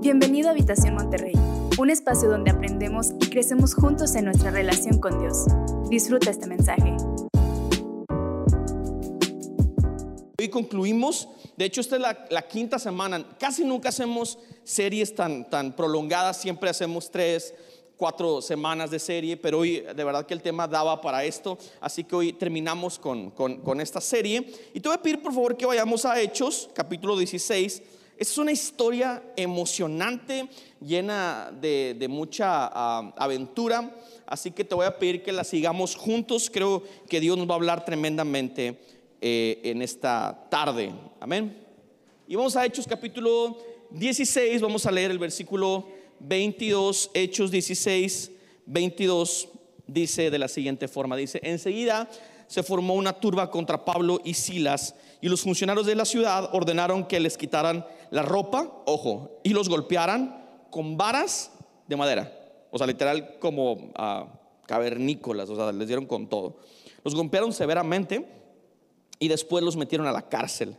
Bienvenido a Habitación Monterrey, un espacio donde aprendemos y crecemos juntos en nuestra relación con Dios. Disfruta este mensaje. Hoy concluimos, de hecho esta es la, quinta semana, casi nunca hacemos series tan, tan prolongadas, siempre hacemos tres, cuatro semanas de serie, pero hoy de verdad que el tema daba para esto, así que hoy terminamos con, con esta serie. Y te voy a pedir por favor que vayamos a Hechos, capítulo 16 es una historia emocionante, llena de, mucha ah, aventura. Así que te voy a pedir que la sigamos juntos. Creo que Dios nos va a hablar tremendamente eh, en esta tarde. Amén. Y vamos a Hechos capítulo 16. Vamos a leer el versículo 22. Hechos 16, 22 dice de la siguiente forma. Dice, enseguida se formó una turba contra Pablo y Silas y los funcionarios de la ciudad ordenaron que les quitaran la ropa, ojo, y los golpearan con varas de madera. O sea, literal como ah, cavernícolas, o sea, les dieron con todo. Los golpearon severamente y después los metieron a la cárcel.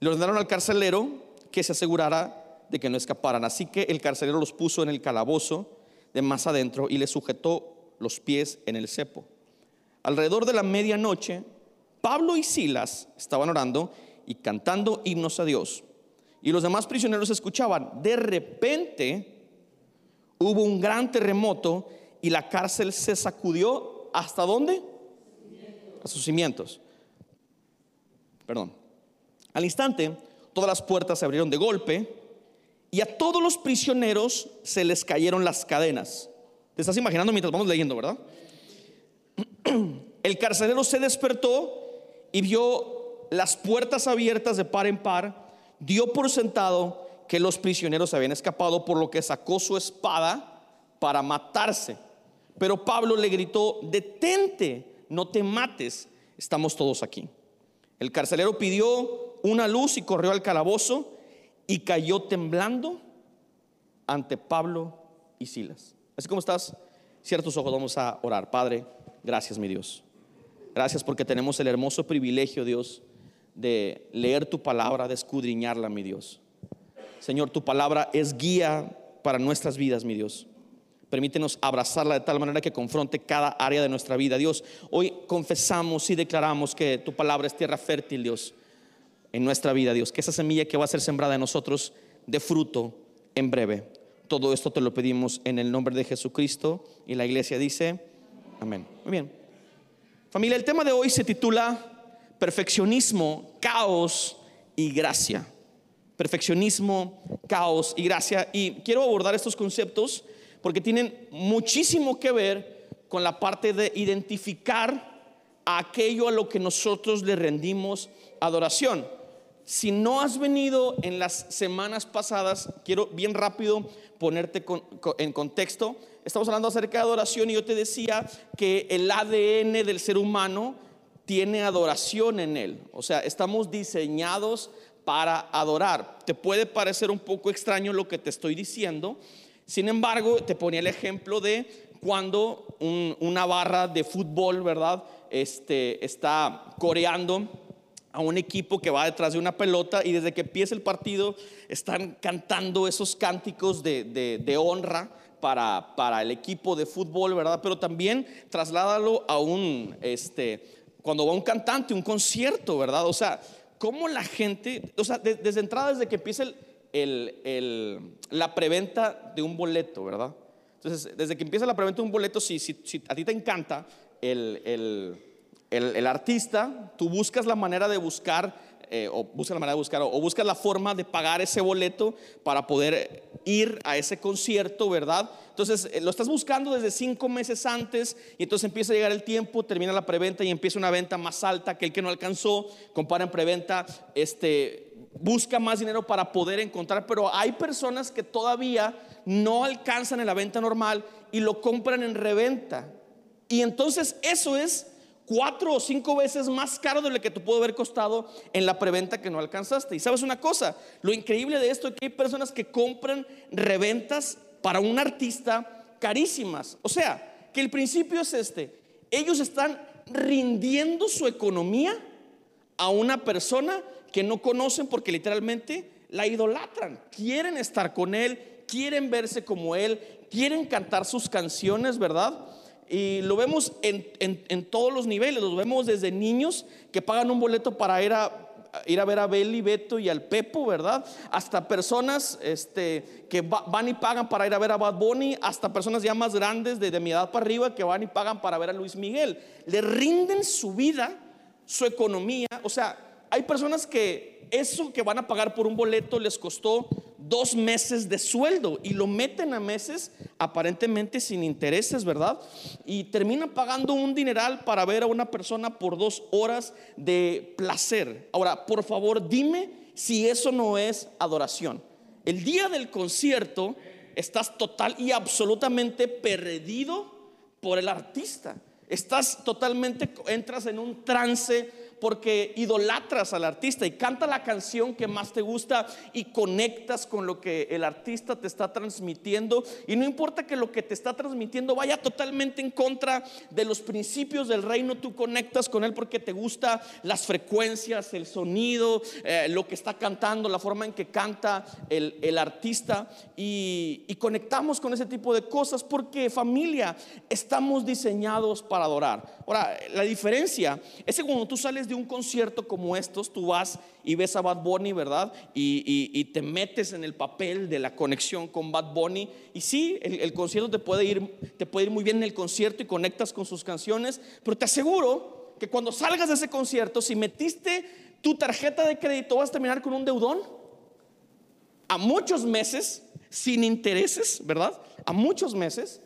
Le ordenaron al carcelero que se asegurara de que no escaparan. Así que el carcelero los puso en el calabozo de más adentro y les sujetó los pies en el cepo. Alrededor de la medianoche, Pablo y Silas estaban orando y cantando himnos a Dios. Y los demás prisioneros escuchaban. De repente hubo un gran terremoto y la cárcel se sacudió. ¿Hasta dónde? A sus cimientos. Perdón. Al instante, todas las puertas se abrieron de golpe y a todos los prisioneros se les cayeron las cadenas. Te estás imaginando mientras vamos leyendo, ¿verdad? El carcelero se despertó y vio las puertas abiertas de par en par dio por sentado que los prisioneros habían escapado, por lo que sacó su espada para matarse. Pero Pablo le gritó, detente, no te mates, estamos todos aquí. El carcelero pidió una luz y corrió al calabozo y cayó temblando ante Pablo y Silas. Así como estás, ciertos ojos, vamos a orar. Padre, gracias mi Dios. Gracias porque tenemos el hermoso privilegio, Dios, de leer tu palabra, de escudriñarla, mi Dios. Señor, tu palabra es guía para nuestras vidas, mi Dios. Permítenos abrazarla de tal manera que confronte cada área de nuestra vida. Dios, hoy confesamos y declaramos que tu palabra es tierra fértil, Dios, en nuestra vida, Dios. Que esa semilla que va a ser sembrada en nosotros de fruto en breve. Todo esto te lo pedimos en el nombre de Jesucristo. Y la iglesia dice, amén. Muy bien. Familia, el tema de hoy se titula perfeccionismo, caos y gracia. Perfeccionismo, caos y gracia. Y quiero abordar estos conceptos porque tienen muchísimo que ver con la parte de identificar aquello a lo que nosotros le rendimos adoración. Si no has venido en las semanas pasadas, quiero bien rápido ponerte en contexto. Estamos hablando acerca de adoración y yo te decía que el ADN del ser humano tiene adoración en él. O sea, estamos diseñados para adorar. Te puede parecer un poco extraño lo que te estoy diciendo. Sin embargo, te ponía el ejemplo de cuando una barra de fútbol, ¿verdad? Este, está coreando a un equipo que va detrás de una pelota y desde que empieza el partido están cantando esos cánticos de, de honra para, para, el equipo de fútbol, ¿verdad? Pero también trasládalo a un, este, cuando va un cantante, un concierto, ¿verdad? O sea, cómo la gente, o sea, desde entrada, desde que empieza el, la preventa de un boleto, ¿verdad? Entonces, desde que empieza la preventa de un boleto, si, si, si a ti te encanta el, el, artista, tú buscas la manera de buscar eh, o busca la manera de buscar, o, busca la forma de pagar ese boleto para poder ir a ese concierto, ¿verdad? Entonces eh, lo estás buscando desde cinco meses antes y entonces empieza a llegar el tiempo, termina la preventa y empieza una venta más alta que el que no alcanzó, compara en preventa, este, busca más dinero para poder encontrar, pero hay personas que todavía no alcanzan en la venta normal y lo compran en reventa. Y entonces eso es cuatro o cinco veces más caro de lo que te pudo haber costado en la preventa que no alcanzaste. Y sabes una cosa, lo increíble de esto es que hay personas que compran reventas para un artista carísimas. O sea, que el principio es este, ellos están rindiendo su economía a una persona que no conocen porque literalmente la idolatran, quieren estar con Él, quieren verse como Él, quieren cantar sus canciones, ¿verdad? Y lo vemos en, todos los niveles, lo vemos desde niños que pagan un boleto para ir a, ir a ver a Beli, Beto y al Pepo, ¿verdad? Hasta personas este, que van y pagan para ir a ver a Bad Bunny, hasta personas ya más grandes, de, de mi edad para arriba, que van y pagan para ver a Luis Miguel. Le rinden su vida, su economía, o sea, hay personas que eso que van a pagar por un boleto les costó dos meses de sueldo y lo meten a meses aparentemente sin intereses, ¿verdad? Y terminan pagando un dineral para ver a una persona por dos horas de placer. Ahora, por favor, dime si eso no es adoración. El día del concierto estás total y absolutamente perdido por el artista. Estás totalmente, entras en un trance porque idolatras al artista y canta la canción que más te gusta y conectas con lo que el artista te está transmitiendo. Y no importa que lo que te está transmitiendo vaya totalmente en contra de los principios del reino, tú conectas con él porque te gusta las frecuencias, el sonido, eh, lo que está cantando, la forma en que canta el, artista. Y, y conectamos con ese tipo de cosas porque familia, estamos diseñados para adorar. Ahora, la diferencia es que cuando tú sales de un concierto como estos, tú vas y ves a Bad Bunny, ¿verdad? Y, te metes en el papel de la conexión con Bad Bunny. Y sí, el, concierto te puede, ir, te puede ir muy bien en el concierto y conectas con sus canciones, pero te aseguro que cuando salgas de ese concierto, si metiste tu tarjeta de crédito, vas a terminar con un deudón a muchos meses, sin intereses, ¿verdad? A muchos meses,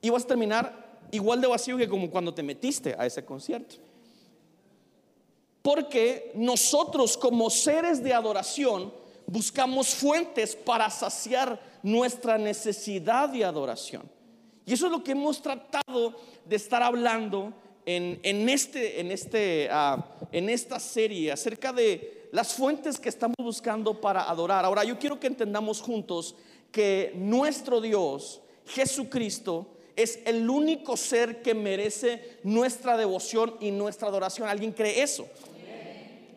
y vas a terminar igual de vacío que como cuando te metiste a ese concierto. Porque nosotros como seres de adoración buscamos fuentes para saciar nuestra necesidad de adoración. Y eso es lo que hemos tratado de estar hablando en, este, en, este, ah, en esta serie acerca de las fuentes que estamos buscando para adorar. Ahora, yo quiero que entendamos juntos que nuestro Dios, Jesucristo, es el único ser que merece nuestra devoción y nuestra adoración. ¿Alguien cree eso?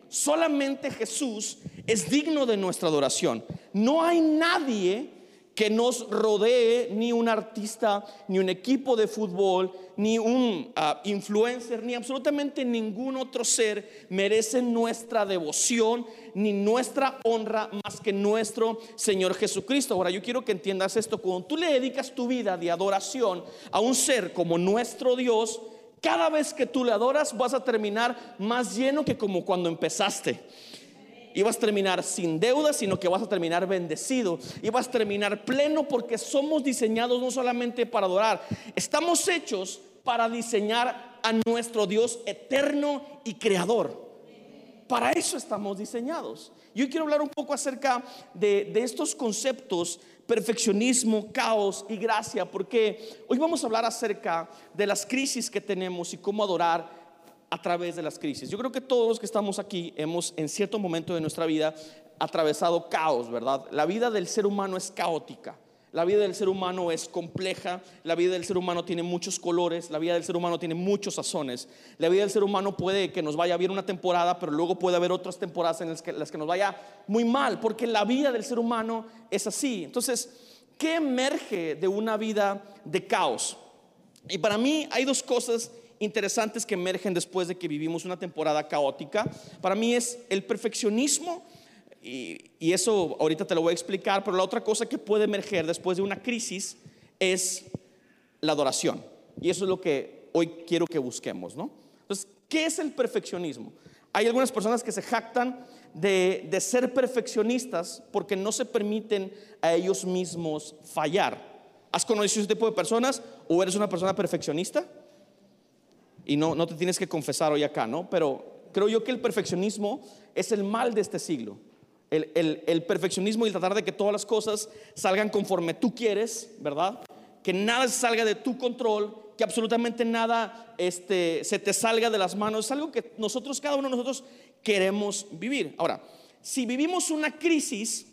Solamente Jesús es digno de nuestra adoración. No hay nadie que nos rodee, ni un artista, ni un equipo de fútbol, ni un ah, influencer, ni absolutamente ningún otro ser merece nuestra devoción, ni nuestra honra más que nuestro Señor Jesucristo. Ahora yo quiero que entiendas esto, cuando tú le dedicas tu vida de adoración a un ser como nuestro Dios, cada vez que tú le adoras vas a terminar más lleno que como cuando empezaste. Y vas a terminar sin deuda, sino que vas a terminar bendecido. Y vas a terminar pleno porque somos diseñados no solamente para adorar, estamos hechos para diseñar a nuestro Dios eterno y creador. Para eso estamos diseñados. Yo quiero hablar un poco acerca de, de estos conceptos perfeccionismo, caos y gracia, porque hoy vamos a hablar acerca de las crisis que tenemos y cómo adorar a través de las crisis. Yo creo que todos los que estamos aquí hemos en cierto momento de nuestra vida atravesado caos, ¿verdad? La vida del ser humano es caótica. La vida del ser humano es compleja, la vida del ser humano tiene muchos colores, la vida del ser humano tiene muchos sazones. La vida del ser humano puede que nos vaya bien una temporada, pero luego puede haber otras temporadas en las que, las que nos vaya muy mal, porque la vida del ser humano es así. Entonces, ¿qué emerge de una vida de caos? Y para mí hay dos cosas interesantes que emergen después de que vivimos una temporada caótica. Para mí es el perfeccionismo y, eso ahorita te lo voy a explicar, pero la otra cosa que puede emerger después de una crisis es la adoración. Y eso es lo que hoy quiero que busquemos, ¿no? Entonces, ¿qué es el perfeccionismo? Hay algunas personas que se jactan de, de ser perfeccionistas porque no se permiten a ellos mismos fallar. ¿Has conocido ese tipo de personas o eres una persona perfeccionista? Y no, no te tienes que confesar hoy acá, ¿no? Pero creo yo que el perfeccionismo es el mal de este siglo el, perfeccionismo y tratar de que todas las cosas salgan conforme tú quieres, ¿verdad? Que nada salga de tu control, que absolutamente nada este, se te salga de las manos. Es algo que nosotros, cada uno de nosotros, queremos vivir. Ahora, si vivimos una crisis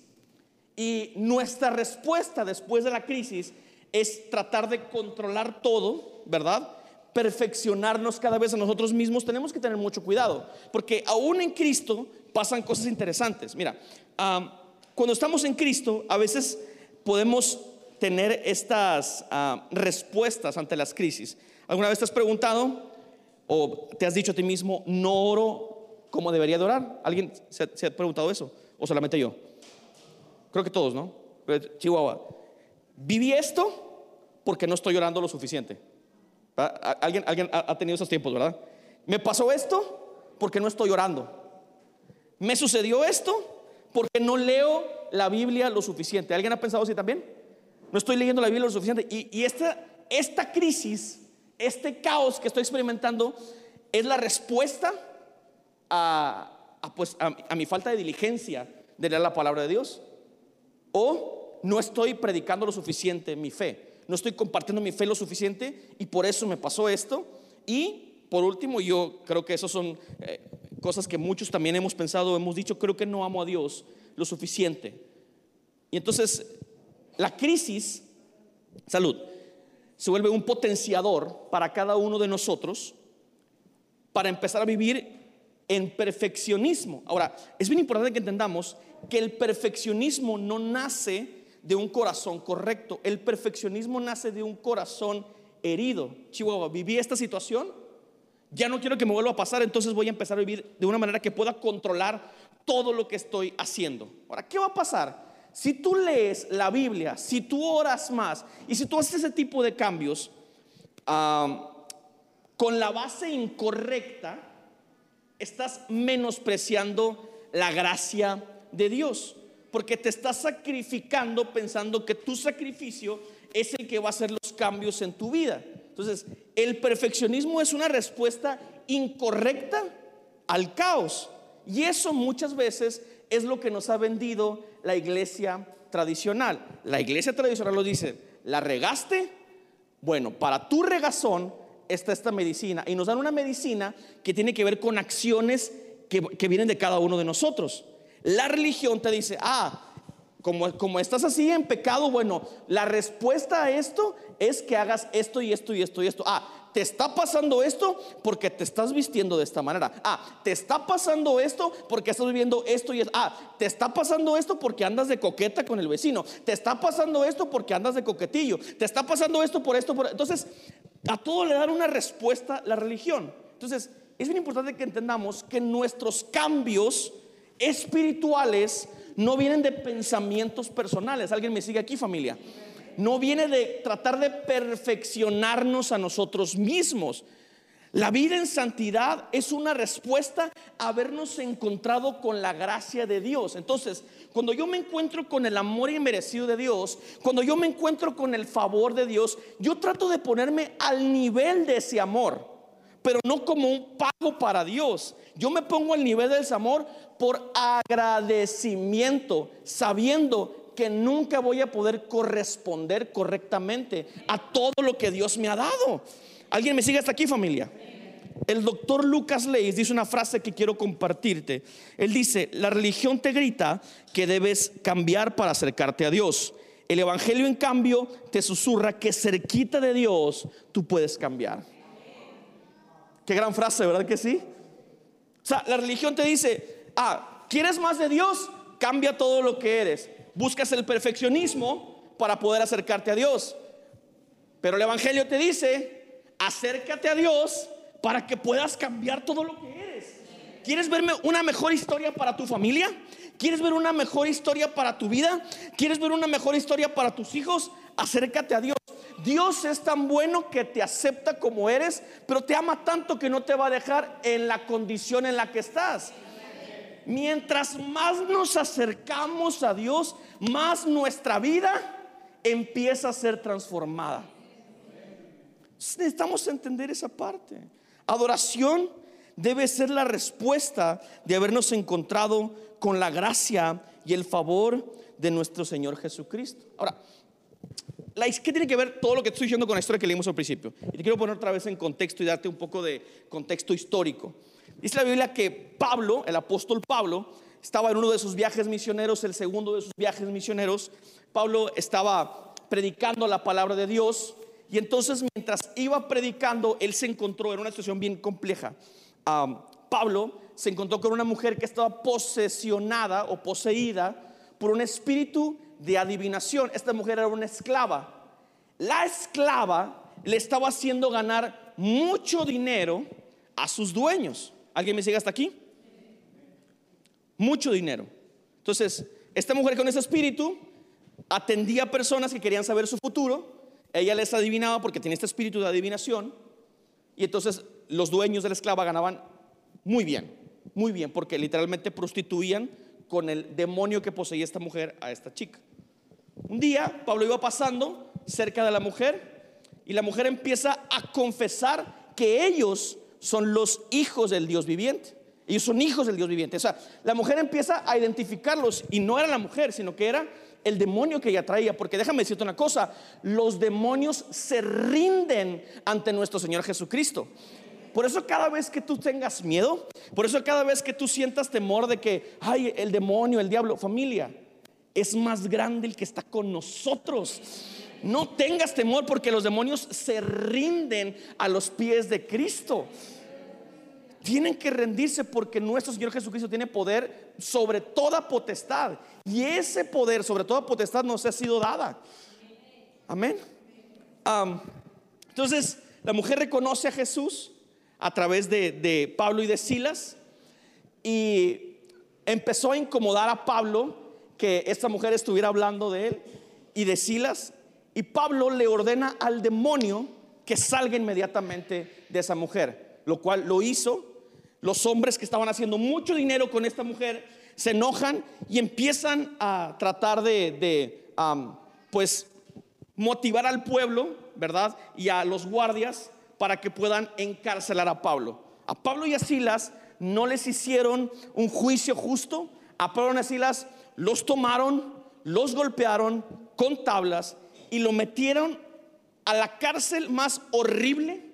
y nuestra respuesta después de la crisis es tratar de controlar todo, ¿verdad? Perfeccionarnos cada vez a nosotros mismos, tenemos que tener mucho cuidado, porque aún en Cristo pasan cosas interesantes. Mira, cuando estamos en Cristo, a veces podemos tener estas respuestas ante las crisis. ¿Alguna vez te has preguntado o te has dicho a ti mismo, no oro como debería de orar? ¿Alguien se, se ha preguntado eso? ¿O solamente yo? Creo que todos, ¿no? Chihuahua. Viví esto porque no estoy orando lo suficiente. ¿Alguien, alguien ha tenido esos tiempos, verdad? Me pasó esto porque no estoy orando. Me sucedió esto porque no leo la Biblia lo suficiente. ¿Alguien ha pensado así también? No estoy leyendo la Biblia lo suficiente. Y, esta, crisis, este caos que estoy experimentando, es la respuesta a, pues, a mi falta de diligencia de leer la palabra de Dios. O no estoy predicando lo suficiente mi fe, no estoy compartiendo mi fe lo suficiente y por eso me pasó esto. Y por último, yo creo que esas son eh, cosas que muchos también hemos pensado, hemos dicho, creo que no amo a Dios lo suficiente. Y entonces la crisis, salud, se vuelve un potenciador para cada uno de nosotros para empezar a vivir en perfeccionismo. Ahora, es bien importante que entendamos que el perfeccionismo no nace de un corazón correcto, el perfeccionismo nace de un corazón herido. Chihuahua, viví esta situación, ya no quiero que me vuelva a pasar, entonces voy a empezar a vivir de una manera que pueda controlar todo lo que estoy haciendo. Ahora, ¿qué va a pasar? Si tú lees la Biblia, si tú oras más y si tú haces ese tipo de cambios con la base incorrecta, estás menospreciando la gracia de Dios, porque te estás sacrificando pensando que tu sacrificio es el que va a hacer los cambios en tu vida. Entonces, el perfeccionismo es una respuesta incorrecta al caos. Y eso muchas veces es lo que nos ha vendido la iglesia tradicional. La iglesia tradicional lo dice, ¿la regaste? Bueno, para tu regazón está esta medicina. Y nos dan una medicina que tiene que ver con acciones que, que vienen de cada uno de nosotros. La religión te dice, ah, como, como, estás así en pecado, bueno, la respuesta a esto es que hagas esto y esto y esto y esto. Ah, te está pasando esto porque te estás vistiendo de esta manera. Ah, te está pasando esto porque estás viviendo esto y esto. Ah, te está pasando esto porque andas de coqueta con el vecino. Te está pasando esto porque andas de coquetillo. Te está pasando esto por esto. Por... Entonces, a todo le dan una respuesta la religión. Entonces, es bien importante que entendamos que nuestros cambios espirituales no vienen de pensamientos personales. ¿Alguien me sigue aquí familia? No viene de tratar de perfeccionarnos a nosotros mismos. La vida en santidad es una respuesta a habernos encontrado con la gracia de Dios. Entonces, cuando yo me encuentro con el amor inmerecido de Dios, cuando yo me encuentro con el favor de Dios, yo trato de ponerme al nivel de ese amor, pero no como un pago para Dios. Yo me pongo al nivel de ese amor por agradecimiento, sabiendo que nunca voy a poder corresponder correctamente a todo lo que Dios me ha dado. ¿Alguien me sigue hasta aquí, familia? El doctor Lucas Leis dice una frase que quiero compartirte. Él dice, la religión te grita que debes cambiar para acercarte a Dios. El Evangelio, en cambio, te susurra que cerquita de Dios tú puedes cambiar. Qué gran frase, ¿verdad que sí? O sea, la religión te dice, Ah, ¿quieres más de Dios? Cambia todo lo que eres. Buscas el perfeccionismo para poder acercarte a Dios. Pero el Evangelio te dice, acércate a Dios para que puedas cambiar todo lo que eres. ¿Quieres verme una mejor historia para tu familia? ¿Quieres ver una mejor historia para tu vida? ¿Quieres ver una mejor historia para tus hijos? Acércate a Dios. Dios es tan bueno que te acepta como eres, pero te ama tanto que no te va a dejar en la condición en la que estás mientras más nos acercamos a Dios, más nuestra vida empieza a ser transformada. Necesitamos entender esa parte. Adoración debe ser la respuesta de habernos encontrado con la gracia y el favor de nuestro Señor Jesucristo. Ahora, ¿qué tiene que ver todo lo que estoy diciendo con la historia que leímos al principio? Y te quiero poner otra vez en contexto y darte un poco de contexto histórico. Dice la Biblia que Pablo, el apóstol Pablo, estaba en uno de sus viajes misioneros, el segundo de sus viajes misioneros. Pablo estaba predicando la palabra de Dios y entonces mientras iba predicando, él se encontró en una situación bien compleja. Pablo se encontró con una mujer que estaba posesionada o poseída por un espíritu de adivinación. Esta mujer era una esclava. La esclava le estaba haciendo ganar mucho dinero a sus dueños. ¿Alguien me sigue hasta aquí? Mucho dinero. Entonces, esta mujer con ese espíritu atendía a personas que querían saber su futuro. Ella les adivinaba porque tiene este espíritu de adivinación. Y entonces los dueños de la esclava ganaban muy bien, muy bien, porque literalmente prostituían con el demonio que poseía esta mujer a esta chica. Un día Pablo iba pasando cerca de la mujer y la mujer empieza a confesar que ellos son los hijos del Dios viviente. Ellos son hijos del Dios viviente. O sea, la mujer empieza a identificarlos y no era la mujer, sino que era el demonio que ella traía. Porque déjame decirte una cosa, los demonios se rinden ante nuestro Señor Jesucristo. Por eso cada vez que tú tengas miedo, por eso cada vez que tú sientas temor de que, ay, el demonio, el diablo, familia, es más grande el que está con nosotros. No tengas temor porque los demonios se rinden a los pies de Cristo. Tienen que rendirse porque nuestro Señor Jesucristo tiene poder sobre toda potestad. Y ese poder sobre toda potestad nos ha sido dada. Amén. entonces, la mujer reconoce a Jesús a través de, Pablo y de Silas y empezó a incomodar a Pablo que esta mujer estuviera hablando de él y de Silas. Y Pablo le ordena al demonio que salga inmediatamente de esa mujer, lo cual lo hizo. Los hombres que estaban haciendo mucho dinero con esta mujer se enojan y empiezan a tratar de, pues, motivar al pueblo, ¿verdad? Y a los guardias para que puedan encarcelar a Pablo. A Pablo y a Silas no les hicieron un juicio justo. A Pablo y a Silas los tomaron, los golpearon con tablas y lo metieron a la cárcel más horrible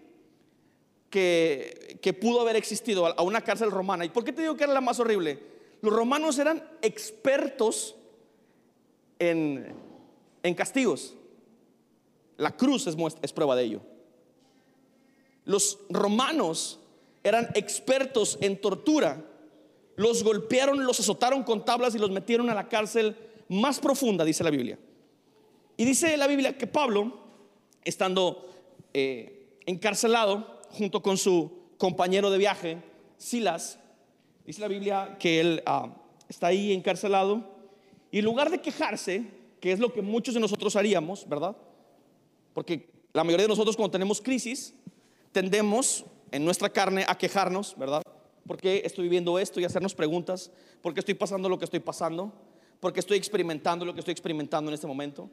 que, pudo haber existido, a una cárcel romana. ¿Y por qué te digo que era la más horrible? Los romanos eran expertos en, en castigos. La cruz es, es prueba de ello. Los romanos eran expertos en tortura. Los golpearon, los azotaron con tablas y los metieron a la cárcel más profunda, dice la Biblia. Y dice la Biblia que Pablo, estando eh, encarcelado junto con su compañero de viaje, Silas, dice la Biblia que él ah, está ahí encarcelado y en lugar de quejarse, que es lo que muchos de nosotros haríamos, ¿verdad? Porque la mayoría de nosotros cuando tenemos crisis, tendemos en nuestra carne a quejarnos, ¿verdad? ¿Por qué estoy viviendo esto y hacernos preguntas? ¿Por qué estoy pasando lo que estoy pasando? ¿Por qué estoy experimentando lo que estoy experimentando en este momento?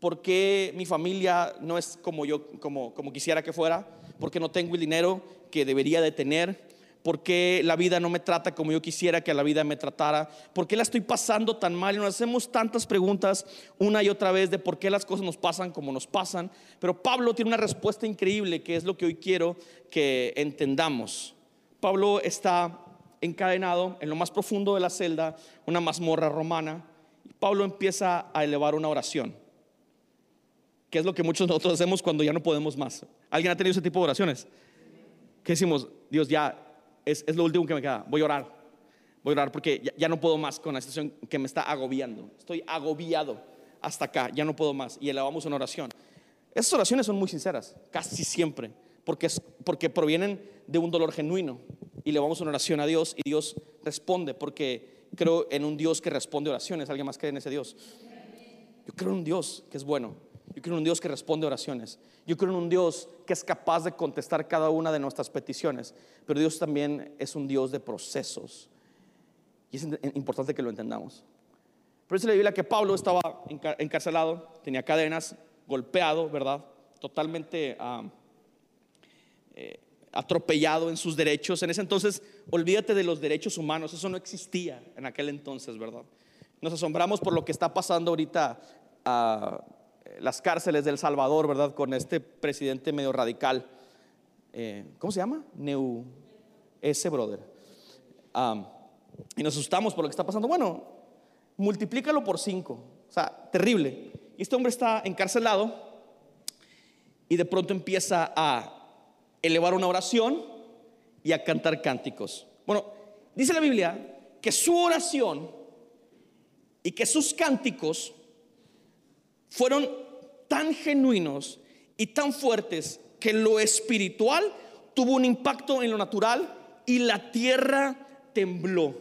¿Por qué mi familia no es como yo, como, como quisiera que fuera? ¿Por qué no tengo el dinero que debería de tener? ¿Por qué la vida no me trata como yo quisiera que la vida me tratara? ¿Por qué la estoy pasando tan mal? Y nos hacemos tantas preguntas una y otra vez de por qué las cosas nos pasan como nos pasan. Pero Pablo tiene una respuesta increíble que es lo que hoy quiero que entendamos. Pablo está encadenado en lo más profundo de la celda, una mazmorra romana. Y Pablo empieza a elevar una oración, que es lo que muchos de nosotros hacemos cuando ya no podemos más. ¿Alguien ha tenido ese tipo de oraciones? ¿Qué decimos? Dios, ya es, lo último que me queda. Voy a orar. Voy a orar porque ya, no puedo más con la situación que me está agobiando. Estoy agobiado hasta acá, ya no puedo más. Y elevamos una oración. Esas oraciones son muy sinceras, casi siempre, porque, es, porque provienen de un dolor genuino. Y elevamos una oración a Dios y Dios responde, porque creo en un Dios que responde oraciones. ¿Alguien más cree en ese Dios? Yo creo en un Dios que es bueno. Yo creo en un Dios que responde oraciones. Yo creo en un Dios que es capaz de contestar cada una de nuestras peticiones. Pero Dios también es un Dios de procesos. Y es importante que lo entendamos. Pero dice la Biblia que Pablo estaba encarcelado, tenía cadenas, golpeado, ¿verdad? Totalmente eh, atropellado en sus derechos. En ese entonces, olvídate de los derechos humanos, eso no existía en aquel entonces, ¿verdad? Nos asombramos por lo que está pasando ahorita. Uh, las cárceles del Salvador, ¿verdad? Con este presidente medio radical. Eh, ¿Cómo se llama? Neu. Ese brother. y nos asustamos por lo que está pasando. Bueno, multiplícalo por cinco. O sea, terrible. Y este hombre está encarcelado y de pronto empieza a elevar una oración y a cantar cánticos. Bueno, dice la Biblia que su oración y que sus cánticos fueron tan genuinos y tan fuertes que lo espiritual tuvo un impacto en lo natural y la tierra tembló.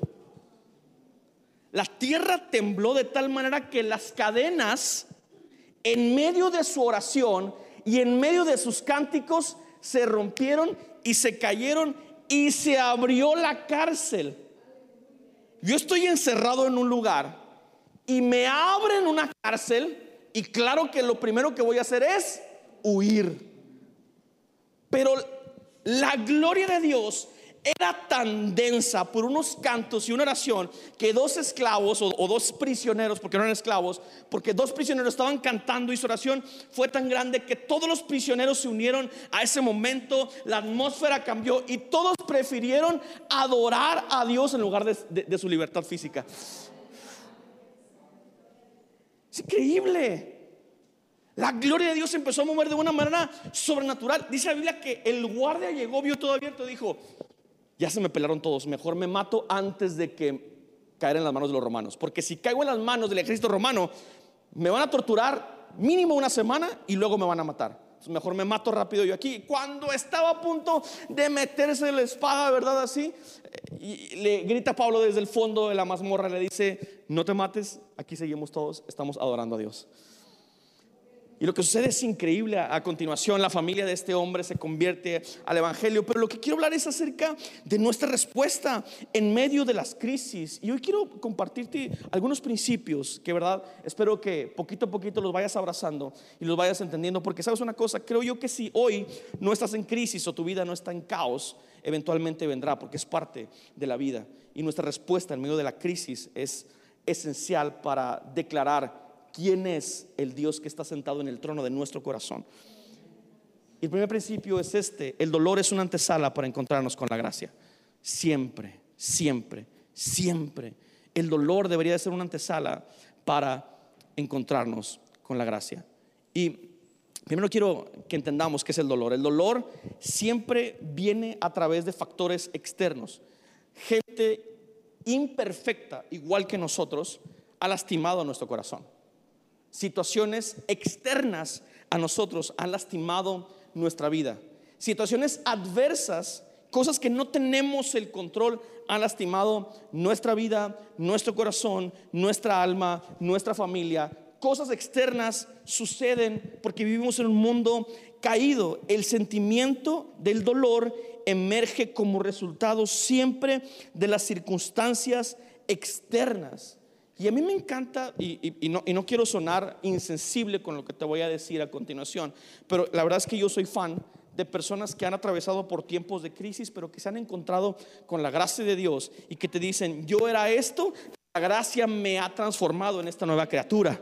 La tierra tembló de tal manera que las cadenas en medio de su oración y en medio de sus cánticos se rompieron y se cayeron y se abrió la cárcel. Yo estoy encerrado en un lugar y me abren una cárcel y claro que lo primero que voy a hacer es huir. Pero la gloria de Dios era tan densa por unos cantos y una oración que dos esclavos o, dos prisioneros, porque no eran esclavos, porque dos prisioneros estaban cantando y su oración fue tan grande que todos los prisioneros se unieron a ese momento, la atmósfera cambió y todos prefirieron adorar a Dios en lugar de su libertad física. Es increíble. La gloria de Dios empezó a mover de una manera sobrenatural. Dice la Biblia que el guardia llegó, vio todo abierto, dijo, ya se me pelaron todos, mejor me mato antes de que caer en las manos de los romanos. Porque si caigo en las manos del ejército romano, me van a torturar mínimo una semana y luego me van a matar. Mejor me mato rápido yo aquí. Cuando estaba a punto de meterse la espada, ¿verdad? Así, y le grita Pablo desde el fondo de la mazmorra, le dice, no te mates, aquí seguimos todos, estamos adorando a Dios. Y lo que sucede es increíble. A, continuación, la familia de este hombre se convierte al Evangelio. Pero lo que quiero hablar es acerca de nuestra respuesta en medio de las crisis. Y hoy quiero compartirte algunos principios que, verdad, espero que poquito a poquito los vayas abrazando y los vayas entendiendo. Porque, ¿sabes una cosa? Creo yo que si hoy no estás en crisis o tu vida no está en caos, eventualmente vendrá, porque es parte de la vida. Y nuestra respuesta en medio de la crisis es esencial para declarar quién es el Dios que está sentado en el trono de nuestro corazón. El primer principio es este, el dolor es una antesala para encontrarnos con la gracia. Siempre, siempre, siempre. El dolor debería de ser una antesala para encontrarnos con la gracia. Y primero quiero que entendamos qué es el dolor. El dolor siempre viene a través de factores externos. Gente imperfecta, igual que nosotros, ha lastimado nuestro corazón situaciones externas a nosotros han lastimado nuestra vida. Situaciones adversas, cosas que no tenemos el control, han lastimado nuestra vida, nuestro corazón, nuestra alma, nuestra familia. Cosas externas suceden porque vivimos en un mundo caído. El sentimiento del dolor emerge como resultado siempre de las circunstancias externas. Y a mí me encanta, y, no, no, quiero sonar insensible con lo que te voy a decir a continuación, pero la verdad es que yo soy fan de personas que han atravesado por tiempos de crisis, pero que se han encontrado con la gracia de Dios y que te dicen, yo era esto, la gracia me ha transformado en esta nueva criatura.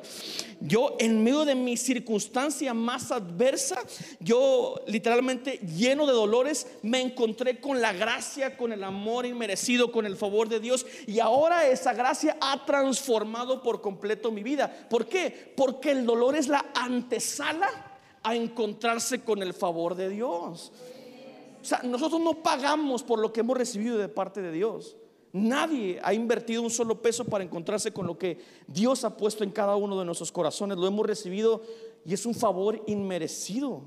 Yo en medio de mi circunstancia más adversa, yo literalmente lleno de dolores, me encontré con la gracia, con el amor inmerecido, con el favor de Dios. Y ahora esa gracia ha transformado por completo mi vida. ¿Por qué? Porque el dolor es la antesala a encontrarse con el favor de Dios. O sea, nosotros no pagamos por lo que hemos recibido de parte de Dios. Nadie ha invertido un solo peso para encontrarse con lo que Dios ha puesto en cada uno de nuestros corazones. Lo hemos recibido y es un favor inmerecido.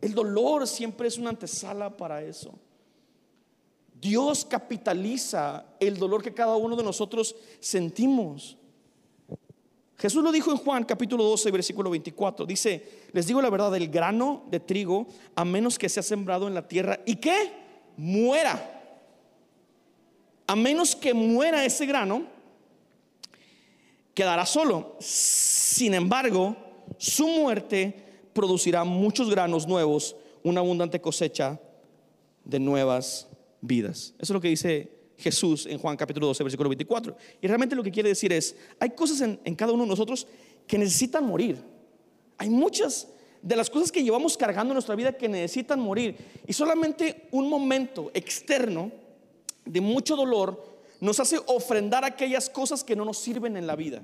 El dolor siempre es una antesala para eso. Dios capitaliza el dolor que cada uno de nosotros sentimos. Jesús lo dijo en Juan capítulo 12, versículo 24. Dice, les digo la verdad, el grano de trigo, a menos que sea sembrado en la tierra y que muera a menos que muera ese grano, quedará solo. Sin embargo, su muerte producirá muchos granos nuevos, una abundante cosecha de nuevas vidas. Eso es lo que dice Jesús en Juan capítulo 12, versículo 24. Y realmente lo que quiere decir es, hay cosas en, en cada uno de nosotros que necesitan morir. Hay muchas de las cosas que llevamos cargando en nuestra vida que necesitan morir. Y solamente un momento externo de mucho dolor nos hace ofrendar aquellas cosas que no nos sirven en la vida.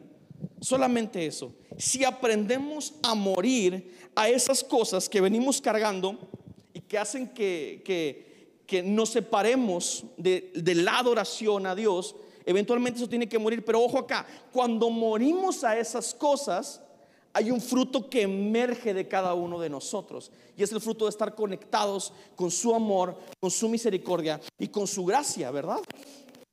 Solamente eso. Si aprendemos a morir a esas cosas que venimos cargando y que hacen que, que, nos separemos de, de la adoración a Dios, eventualmente eso tiene que morir. Pero ojo acá, cuando morimos a esas cosas, hay un fruto que emerge de cada uno de nosotros. Y es el fruto de estar conectados con su amor, con su misericordia y con su gracia, ¿verdad?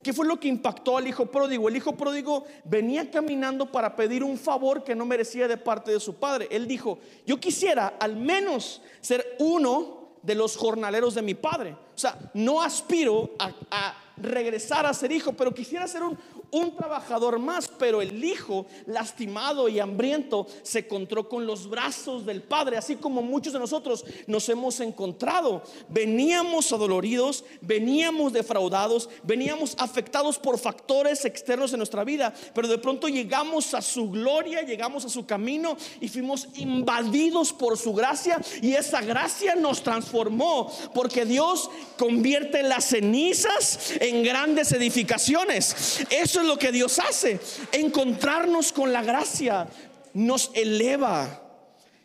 ¿Qué fue lo que impactó al hijo pródigo? El hijo pródigo venía caminando para pedir un favor que no merecía de parte de su padre. Él dijo, yo quisiera al menos ser uno de los jornaleros de mi padre. O sea, no aspiro a, a regresar a ser hijo, pero quisiera ser un, un trabajador más, pero el hijo, lastimado y hambriento, se encontró con los brazos del Padre, así como muchos de nosotros nos hemos encontrado. Veníamos adoloridos, veníamos defraudados, veníamos afectados por factores externos en nuestra vida, pero de pronto llegamos a su gloria, llegamos a su camino y fuimos invadidos por su gracia y esa gracia nos transformó, porque Dios convierte las cenizas en grandes edificaciones. Es lo que Dios hace. Encontrarnos con la gracia nos eleva.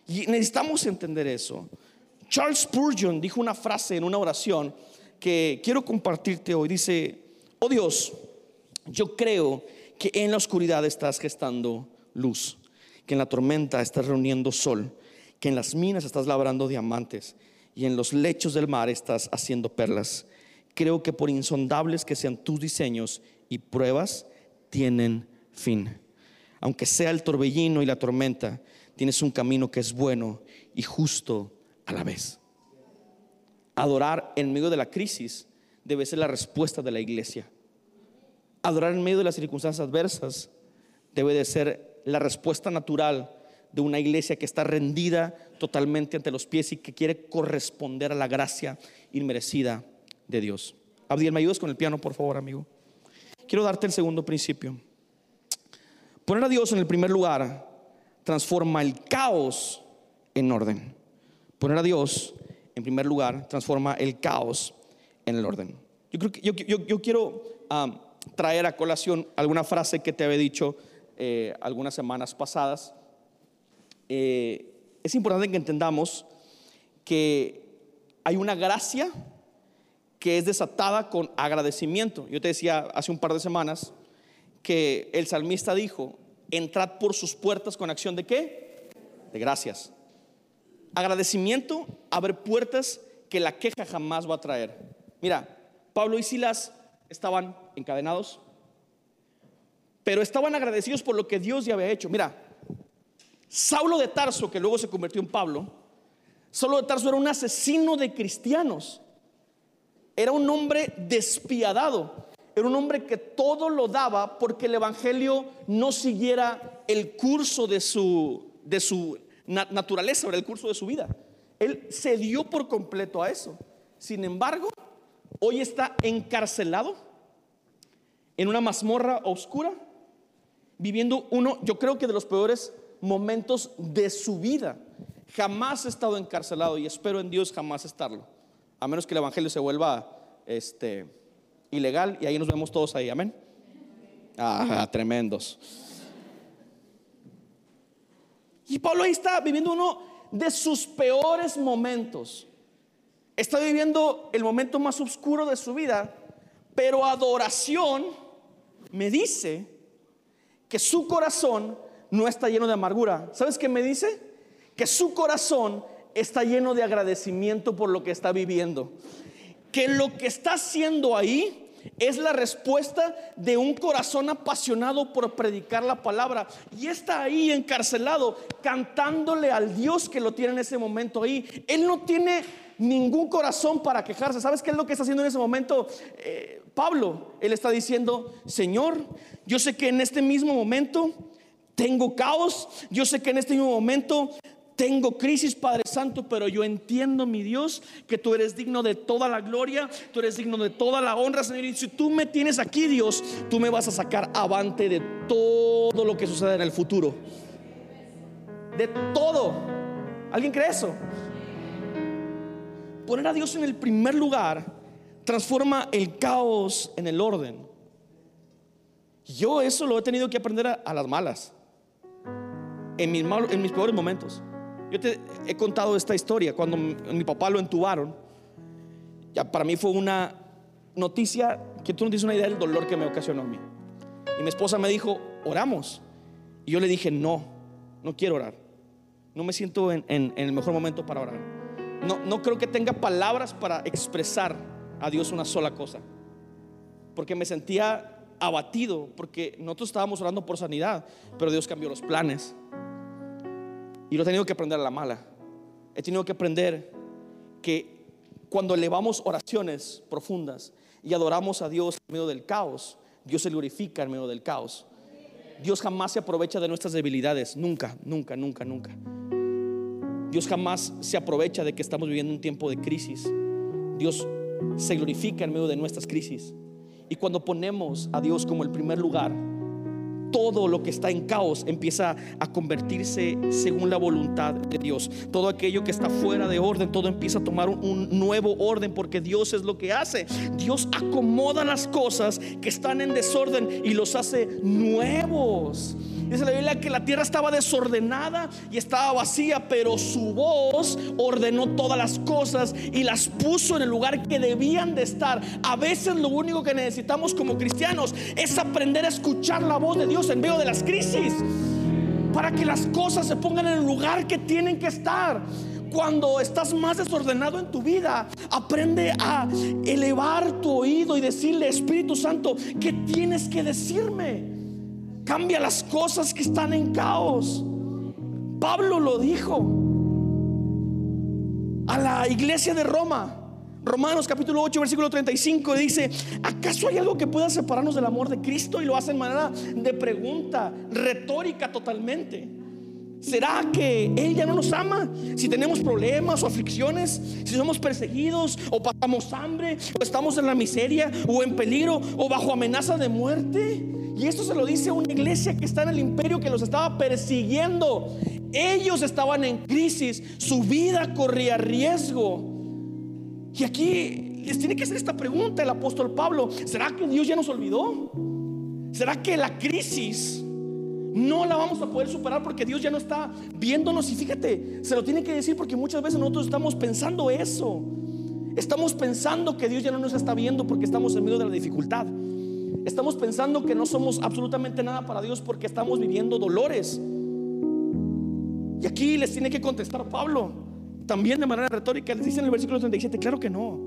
Y necesitamos entender eso. Charles Spurgeon dijo una frase en una oración que quiero compartirte hoy. Dice, oh Dios, yo creo que en la oscuridad estás gestando luz, que en la tormenta estás reuniendo sol, que en las minas estás labrando diamantes y en los lechos del mar estás haciendo perlas. Creo que por insondables que sean tus diseños y pruebas, tienen fin. Aunque sea el torbellino y la tormenta, tienes un camino que es bueno y justo a la vez. Adorar en medio de la crisis debe ser la respuesta de la iglesia. Adorar en medio de las circunstancias adversas debe de ser la respuesta natural de una iglesia que está rendida totalmente ante los pies y que quiere corresponder a la gracia inmerecida de Dios. Abdiel, ¿me ayudas con el piano, por favor, amigo? Quiero darte el segundo principio. Poner a Dios en el primer lugar transforma el caos en orden. Poner a Dios en primer lugar transforma el caos en el orden. Yo, creo que, yo, quiero traer a colación alguna frase que te había dicho eh, algunas semanas pasadas. Eh, es importante que entendamos que hay una gracia que es desatada con agradecimiento. Yo te decía hace un par de semanas que el salmista dijo, entrad por sus puertas con acción de qué? De gracias. Agradecimiento abre puertas que la queja jamás va a traer. Mira, Pablo y Silas estaban encadenados, pero estaban agradecidos por lo que Dios ya había hecho. Mira, Saulo de Tarso, que luego se convirtió en Pablo, Saulo de Tarso era un asesino de cristianos. Era un hombre despiadado. Era un hombre que todo lo daba porque el Evangelio no siguiera el curso de su, de su naturaleza, el curso de su vida. Él se dio por completo a eso. Sin embargo, hoy está encarcelado en una mazmorra oscura, viviendo uno, yo creo que de los peores momentos de su vida. Jamás ha estado encarcelado y espero en Dios jamás estarlo a menos que el Evangelio se vuelva este, ilegal y ahí nos vemos todos ahí, amén. Ah, tremendos. Y Pablo ahí está viviendo uno de sus peores momentos. Está viviendo el momento más oscuro de su vida, pero adoración me dice que su corazón no está lleno de amargura. ¿Sabes qué me dice? Que su corazón está lleno de agradecimiento por lo que está viviendo. Que lo que está haciendo ahí es la respuesta de un corazón apasionado por predicar la palabra. Y está ahí encarcelado, cantándole al Dios que lo tiene en ese momento ahí. Él no tiene ningún corazón para quejarse. ¿Sabes qué es lo que está haciendo en ese momento? Eh, Pablo, él está diciendo, Señor, yo sé que en este mismo momento tengo caos, yo sé que en este mismo momento tengo crisis, Padre Santo, pero yo entiendo, mi Dios, que tú eres digno de toda la gloria, tú eres digno de toda la honra, Señor. Y si tú me tienes aquí, Dios, tú me vas a sacar avante de todo lo que suceda en el futuro. De todo. ¿Alguien cree eso? Poner a Dios en el primer lugar transforma el caos en el orden. Yo eso lo he tenido que aprender a, las malas, en mis, peores momentos. Yo te he contado esta historia cuando mi papá lo entubaron. Ya para mí fue una noticia que tú no tienes una idea del dolor que me ocasionó a mí. Y mi esposa me dijo, oramos. Y yo le dije, no, no quiero orar. No me siento en, el mejor momento para orar. No, no creo que tenga palabras para expresar a Dios una sola cosa. Porque me sentía abatido, porque nosotros estábamos orando por sanidad, pero Dios cambió los planes. Y lo he tenido que aprender a la mala. He tenido que aprender que cuando elevamos oraciones profundas y adoramos a Dios en medio del caos, Dios se glorifica en medio del caos. Dios jamás se aprovecha de nuestras debilidades, nunca, nunca, nunca, nunca. Dios jamás se aprovecha de que estamos viviendo un tiempo de crisis. Dios se glorifica en medio de nuestras crisis. Y cuando ponemos a Dios como el primer lugar, todo lo que está en caos empieza a convertirse según la voluntad de Dios. Todo aquello que está fuera de orden, todo empieza a tomar un, nuevo orden porque Dios es lo que hace. Dios acomoda las cosas que están en desorden y los hace nuevos. Dice la Biblia que la tierra estaba desordenada y estaba vacía, pero su voz ordenó todas las cosas y las puso en el lugar que debían de estar. A veces lo único que necesitamos como cristianos es aprender a escuchar la voz de Dios en medio de las crisis para que las cosas se pongan en el lugar que tienen que estar. Cuando estás más desordenado en tu vida, aprende a elevar tu oído y decirle, Espíritu Santo, ¿qué tienes que decirme? Cambia las cosas que están en caos. Pablo lo dijo a la iglesia de Roma. Romanos capítulo 8, versículo 35 dice, ¿acaso hay algo que pueda separarnos del amor de Cristo? Y lo hace en manera de pregunta, retórica totalmente. ¿Será que Él ya no nos ama? Si tenemos problemas o aflicciones, si somos perseguidos o pasamos hambre, o estamos en la miseria o en peligro o bajo amenaza de muerte. Y esto se lo dice una iglesia que está en el imperio que los estaba persiguiendo. Ellos estaban en crisis, su vida corría riesgo. Y aquí les tiene que hacer esta pregunta el apóstol Pablo. ¿Será que Dios ya nos olvidó? ¿Será que la crisis no la vamos a poder superar porque Dios ya no está viéndonos? Y fíjate, se lo tiene que decir porque muchas veces nosotros estamos pensando eso. Estamos pensando que Dios ya no nos está viendo porque estamos en medio de la dificultad. Estamos pensando que no somos absolutamente nada para Dios porque estamos viviendo dolores. Y aquí les tiene que contestar Pablo, también de manera retórica, les dice en el versículo 37, claro que no.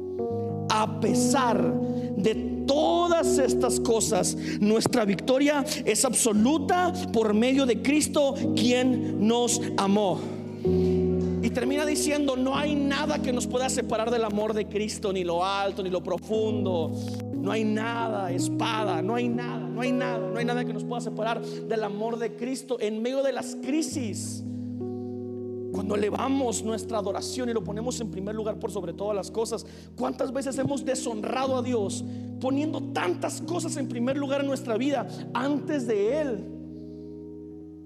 A pesar de todas estas cosas, nuestra victoria es absoluta por medio de Cristo, quien nos amó. Y termina diciendo, no hay nada que nos pueda separar del amor de Cristo, ni lo alto, ni lo profundo. No hay nada, espada, no hay nada, no hay nada, no hay nada que nos pueda separar del amor de Cristo en medio de las crisis. Cuando elevamos nuestra adoración y lo ponemos en primer lugar por sobre todas las cosas, ¿cuántas veces hemos deshonrado a Dios poniendo tantas cosas en primer lugar en nuestra vida antes de Él?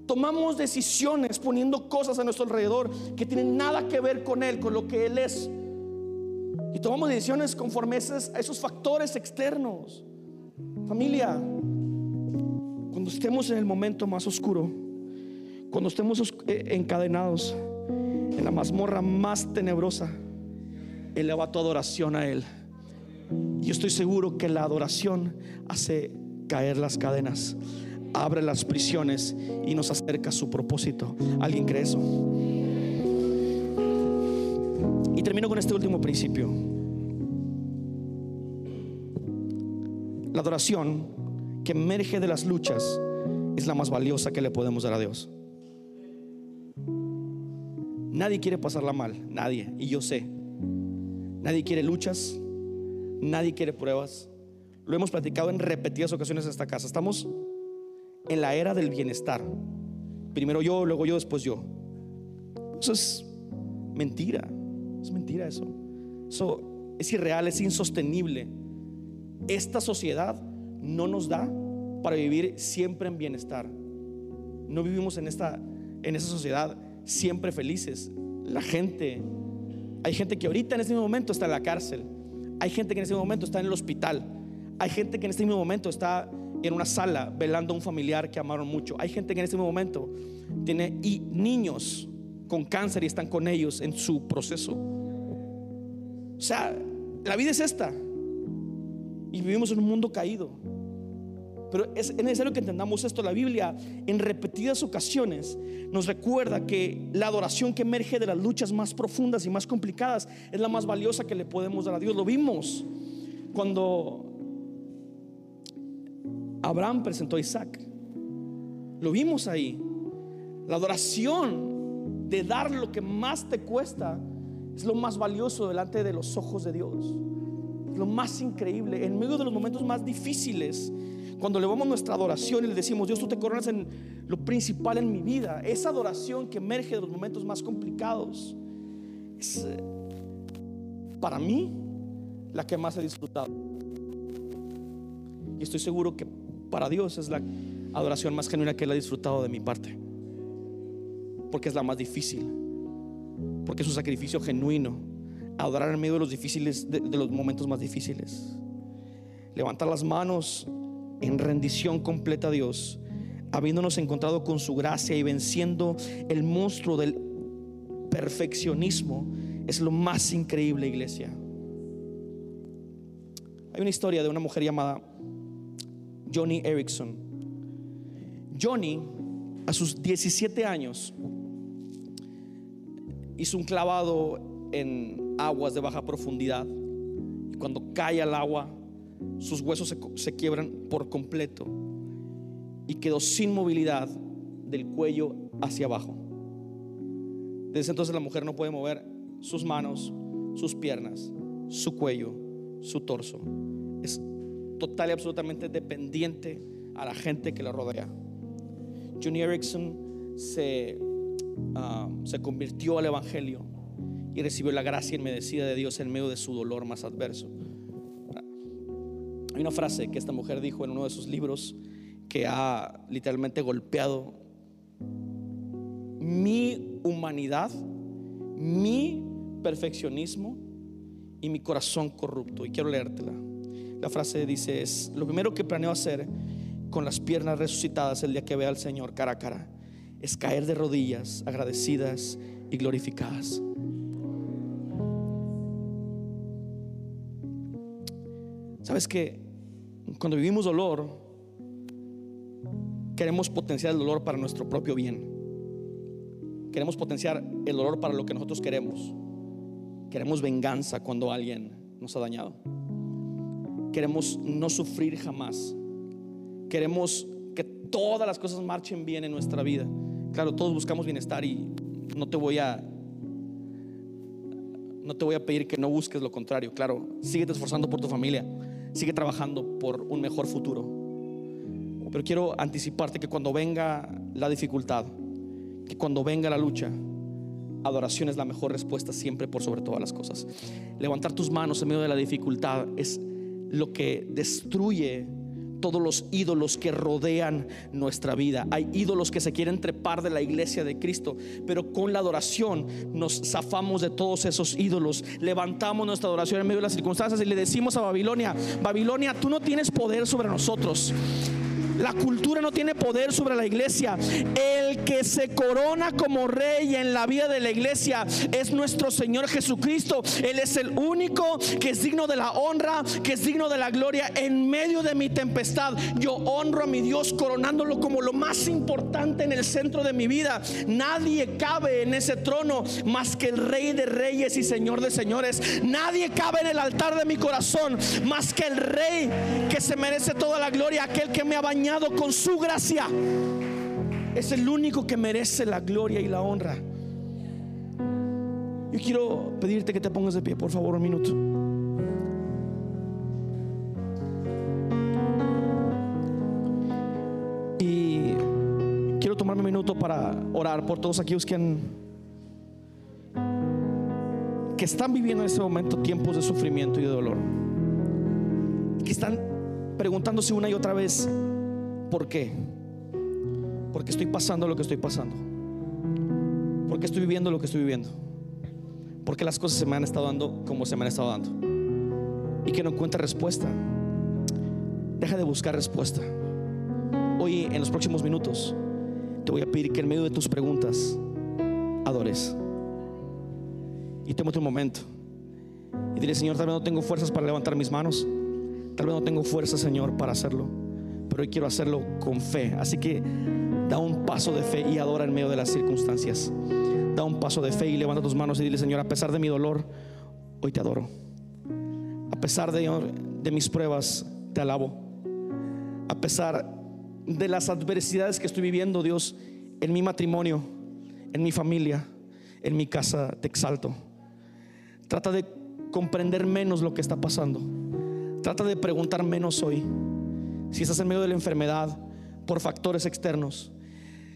Tomamos decisiones poniendo cosas a nuestro alrededor que tienen nada que ver con Él, con lo que Él es. Y tomamos decisiones conforme a esos, factores externos. Familia, cuando estemos en el momento más oscuro, cuando estemos os- eh, encadenados en la mazmorra más tenebrosa, eleva tu adoración a Él. Yo estoy seguro que la adoración hace caer las cadenas, abre las prisiones y nos acerca a su propósito. ¿Alguien cree eso? Termino con este último principio. La adoración que emerge de las luchas es la más valiosa que le podemos dar a Dios. Nadie quiere pasarla mal, nadie, y yo sé. Nadie quiere luchas, nadie quiere pruebas. Lo hemos platicado en repetidas ocasiones en esta casa. Estamos en la era del bienestar. Primero yo, luego yo, después yo. Eso es mentira. Es mentira eso. Eso es irreal, es insostenible. Esta sociedad no nos da para vivir siempre en bienestar. No vivimos en esta en esa sociedad siempre felices. La gente hay gente que ahorita en este momento está en la cárcel. Hay gente que en este momento está en el hospital. Hay gente que en este mismo momento está en una sala velando a un familiar que amaron mucho. Hay gente que en este momento tiene y niños con cáncer y están con ellos en su proceso. O sea, la vida es esta. Y vivimos en un mundo caído. Pero es necesario que entendamos esto. La Biblia en repetidas ocasiones nos recuerda que la adoración que emerge de las luchas más profundas y más complicadas es la más valiosa que le podemos dar a Dios. Lo vimos cuando Abraham presentó a Isaac. Lo vimos ahí. La adoración de dar lo que más te cuesta es lo más valioso delante de los ojos de Dios. Es lo más increíble. En medio de los momentos más difíciles cuando le vamos nuestra adoración y le decimos, Dios, tú te coronas en lo principal en mi vida, esa adoración que emerge de los momentos más complicados, es eh, para mí la que más he disfrutado. Y estoy seguro que para Dios es la adoración más genuina que Él ha disfrutado de mi parte. Porque es la más difícil. Porque es un sacrificio genuino. Adorar en medio de los difíciles, de, de los momentos más difíciles. Levantar las manos en rendición completa a Dios, habiéndonos encontrado con su gracia y venciendo el monstruo del perfeccionismo, es lo más increíble, iglesia. Hay una historia de una mujer llamada Johnny Erickson. Johnny, a sus 17 años, hizo un clavado en aguas de baja profundidad. Y cuando cae al agua, sus huesos se, quiebran por completo y quedó sin movilidad del cuello hacia abajo. Desde entonces la mujer no puede mover sus manos, sus piernas, su cuello, su torso. Es total y absolutamente dependiente a la gente que la rodea. Johnny Erickson se, ah, se convirtió al Evangelio y recibió la gracia inmerecida de Dios en medio de su dolor más adverso. Hay una frase que esta mujer dijo en uno de sus libros que ha literalmente golpeado mi humanidad, mi perfeccionismo y mi corazón corrupto. Y quiero leértela. La frase dice es, lo primero que planeo hacer con las piernas resucitadas el día que vea al Señor cara a cara es caer de rodillas agradecidas y glorificadas. ¿Sabes que cuando vivimos dolor, queremos potenciar el dolor para nuestro propio bien. Queremos potenciar el dolor para lo que nosotros queremos. Queremos venganza cuando alguien nos ha dañado. Queremos no sufrir jamás. Queremos que todas las cosas marchen bien en nuestra vida. Claro, todos buscamos bienestar y no te voy a no te voy a pedir que no busques lo contrario. Claro, sigue esforzando por tu familia sigue trabajando por un mejor futuro. Pero quiero anticiparte que cuando venga la dificultad, que cuando venga la lucha, adoración es la mejor respuesta siempre por sobre todas las cosas. Levantar tus manos en medio de la dificultad es lo que destruye todos los ídolos que rodean nuestra vida. Hay ídolos que se quieren trepar de la iglesia de Cristo, pero con la adoración nos zafamos de todos esos ídolos. Levantamos nuestra adoración en medio de las circunstancias y le decimos a Babilonia, Babilonia, tú no tienes poder sobre nosotros. La cultura no tiene poder sobre la iglesia. El que se corona como rey en la vida de la iglesia es nuestro Señor Jesucristo. Él es el único que es digno de la honra, que es digno de la gloria en medio de mi tempestad. Yo honro a mi Dios coronándolo como lo más importante en el centro de mi vida. Nadie cabe en ese trono más que el Rey de Reyes y Señor de Señores. Nadie cabe en el altar de mi corazón más que el Rey que se merece toda la gloria, aquel que me ha bañado con su gracia. Es el único que merece la gloria y la honra. Yo quiero pedirte que te pongas de pie, por favor, un minuto. Y quiero tomarme un minuto para orar por todos aquellos que han que están viviendo en ese momento tiempos de sufrimiento y de dolor. Que están preguntándose una y otra vez, ¿Por qué? Porque estoy pasando lo que estoy pasando. Porque estoy viviendo lo que estoy viviendo. Porque las cosas se me han estado dando como se me han estado dando. Y que no encuentra respuesta. Deja de buscar respuesta. Hoy, en los próximos minutos, te voy a pedir que en medio de tus preguntas adores. Y tómate un momento. Y dile, Señor, tal vez no tengo fuerzas para levantar mis manos. Tal vez no tengo fuerza, Señor, para hacerlo pero hoy quiero hacerlo con fe. Así que da un paso de fe y adora en medio de las circunstancias. Da un paso de fe y levanta tus manos y dile, Señor, a pesar de mi dolor, hoy te adoro. A pesar de, de mis pruebas, te alabo. A pesar de las adversidades que estoy viviendo, Dios, en mi matrimonio, en mi familia, en mi casa, te exalto. Trata de comprender menos lo que está pasando. Trata de preguntar menos hoy. Si estás en medio de la enfermedad por factores externos,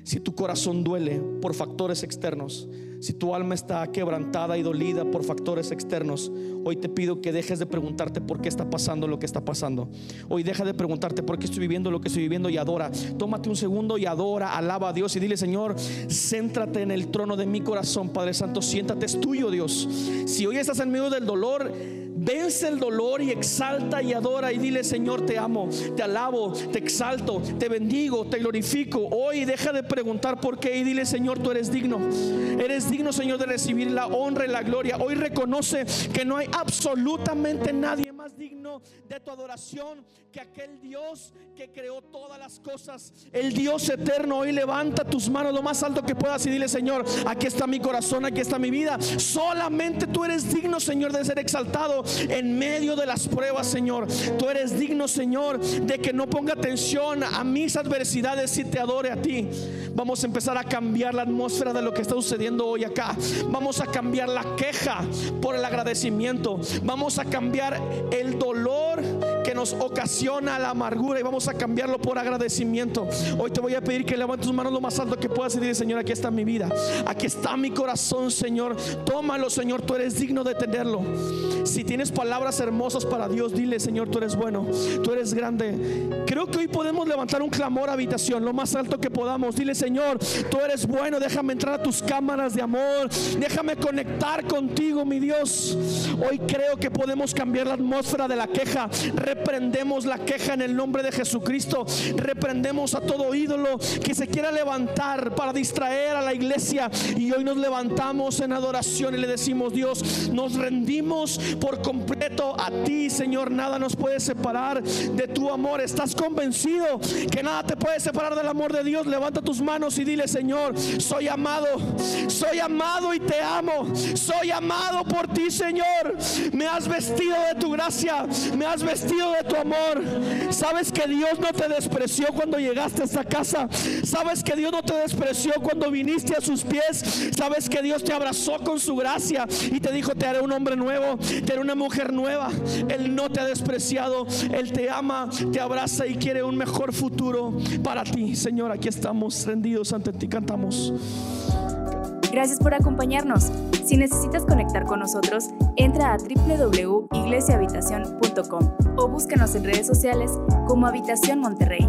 si tu corazón duele por factores externos, si tu alma está quebrantada y dolida por factores externos, hoy te pido que dejes de preguntarte por qué está pasando lo que está pasando. Hoy deja de preguntarte por qué estoy viviendo lo que estoy viviendo y adora. Tómate un segundo y adora, alaba a Dios y dile, Señor, céntrate en el trono de mi corazón, Padre Santo, siéntate, es tuyo, Dios. Si hoy estás en medio del dolor, vence el dolor y exalta y adora y dile, Señor, te amo, te alabo, te exalto, te bendigo, te glorifico. Hoy deja de preguntar por qué y dile, Señor, tú eres digno. Eres digno, Señor, de recibir la honra y la gloria. Hoy reconoce que no hay absolutamente nadie más digno de tu adoración que aquel Dios que creó todas las cosas. El Dios eterno. Hoy levanta tus manos lo más alto que puedas y dile, Señor, aquí está mi corazón, aquí está mi vida. Solamente tú eres digno, Señor, de ser exaltado en medio de las pruebas, Señor. Tú eres digno, Señor, de que no ponga atención a mis adversidades y te adore a ti. Vamos a empezar a cambiar la atmósfera de lo que está sucediendo hoy acá. Vamos a cambiar la queja por el agradecimiento. Vamos a cambiar el dolor que nos ocasiona la amargura y vamos a cambiarlo por agradecimiento. Hoy te voy a pedir que levantes tus manos lo más alto que puedas y dile, Señor, aquí está mi vida. Aquí está mi corazón, Señor. Tómalo, Señor. Tú eres digno de tenerlo. Si tienes palabras hermosas para Dios, dile, Señor, tú eres bueno. Tú eres grande. Creo que hoy podemos levantar un clamor a habitación, lo más alto que podamos. Dile, Señor, tú eres bueno. Déjame entrar a tus cámaras de amor. Déjame conectar contigo, mi Dios. Hoy creo que podemos cambiar la atmósfera de la queja. Reprendemos la queja en el nombre de Jesucristo. Reprendemos a todo ídolo que se quiera levantar para distraer a la iglesia. Y hoy nos levantamos en adoración y le decimos, Dios, nos rendimos por completo a ti, Señor. Nada nos puede separar de tu amor. ¿Estás convencido que nada te puede separar del amor de Dios? Levanta tus manos y dile, Señor, soy amado. Soy amado y te amo. Soy amado por ti, Señor. Me has vestido de tu gracia. Me has vestido de tu amor. Sabes que Dios no te despreció cuando llegaste a esta casa. Sabes que Dios no te despreció cuando viniste a sus pies. Sabes que Dios te abrazó con su gracia y te dijo, te haré un hombre nuevo, te haré una mujer nueva. Él no te ha despreciado. Él te ama, te abraza y quiere un mejor futuro para ti. Señor, aquí estamos rendidos ante ti. Cantamos. Gracias por acompañarnos. Si necesitas conectar con nosotros, entra a www.iglesiahabitacion.com o búscanos en redes sociales como Habitación Monterrey.